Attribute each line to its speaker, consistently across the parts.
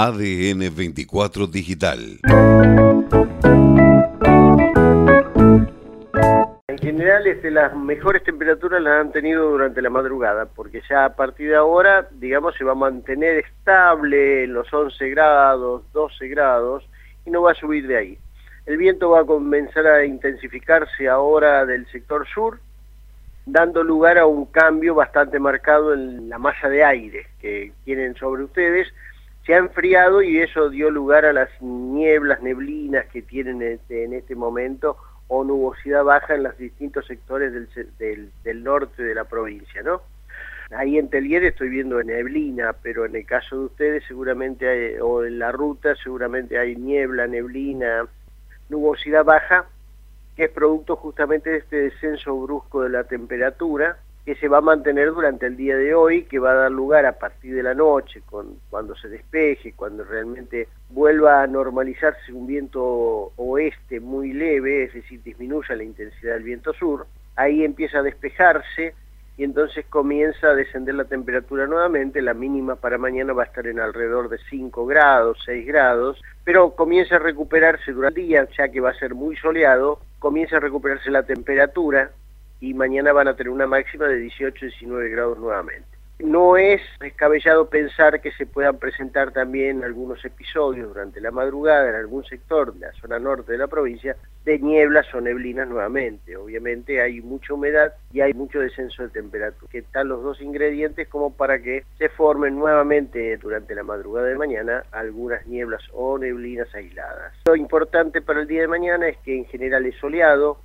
Speaker 1: ADN 24 Digital.
Speaker 2: En general, este, las mejores temperaturas las han tenido durante la madrugada, porque ya a partir de ahora, digamos, se va a mantener estable en los 11 grados, 12 grados, y no va a subir de ahí. El viento va a comenzar a intensificarse ahora del sector sur, dando lugar a un cambio bastante marcado en la masa de aire que tienen sobre ustedes. Se ha enfriado y eso dio lugar a las nieblas, neblinas que tienen este, en este momento o nubosidad baja en los distintos sectores del, del, norte de la provincia, ¿no? Ahí en Telier estoy viendo neblina, pero en el caso de ustedes seguramente hay, o en la ruta seguramente hay niebla, neblina, nubosidad baja, que es producto justamente de este descenso brusco de la temperatura, que se va a mantener durante el día de hoy, que va a dar lugar a partir de la noche, con, cuando se despeje, cuando realmente vuelva a normalizarse un viento oeste muy leve, es decir, disminuya la intensidad del viento sur, ahí empieza a despejarse, y entonces comienza a descender la temperatura nuevamente, la mínima para mañana va a estar en alrededor de 5 grados, 6 grados, pero comienza a recuperarse durante el día, ya que va a ser muy soleado, comienza a recuperarse la temperatura y mañana van a tener una máxima de 18-19 grados nuevamente. No es descabellado pensar que se puedan presentar también algunos episodios durante la madrugada en algún sector de la zona norte de la provincia de nieblas o neblinas nuevamente. Obviamente hay mucha humedad y hay mucho descenso de temperatura, que están los dos ingredientes como para que se formen nuevamente durante la madrugada de mañana algunas nieblas o neblinas aisladas. Lo importante para el día de mañana es que en general es soleado,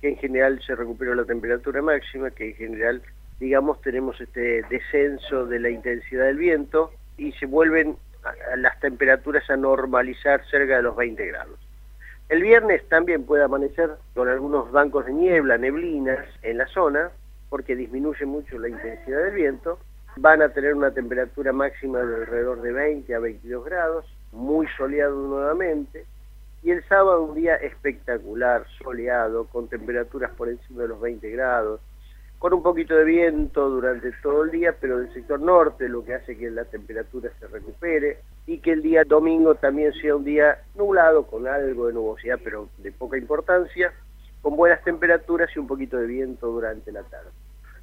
Speaker 2: que en general se recupera la temperatura máxima, que en general digamos, tenemos este descenso de la intensidad del viento y se vuelven las temperaturas a normalizar cerca de los 20 grados. El viernes también puede amanecer con algunos bancos de niebla, neblinas en la zona, porque disminuye mucho la intensidad del viento. Van a tener una temperatura máxima de alrededor de 20 a 22 grados, muy soleado nuevamente. Y el sábado un día espectacular, soleado, con temperaturas por encima de los 20 grados, con un poquito de viento durante todo el día, pero del sector norte, lo que hace que la temperatura se recupere y que el día domingo también sea un día nublado, con algo de nubosidad, pero de poca importancia, con buenas temperaturas y un poquito de viento durante la tarde.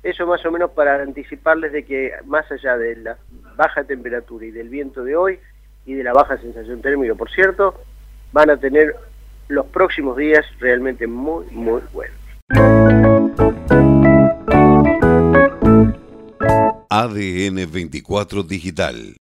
Speaker 2: Eso más o menos para anticiparles de que más allá de la baja temperatura y del viento de hoy y de la baja sensación térmica, por cierto, van a tener los próximos días realmente muy, muy buenos.
Speaker 1: ADN 24 Digital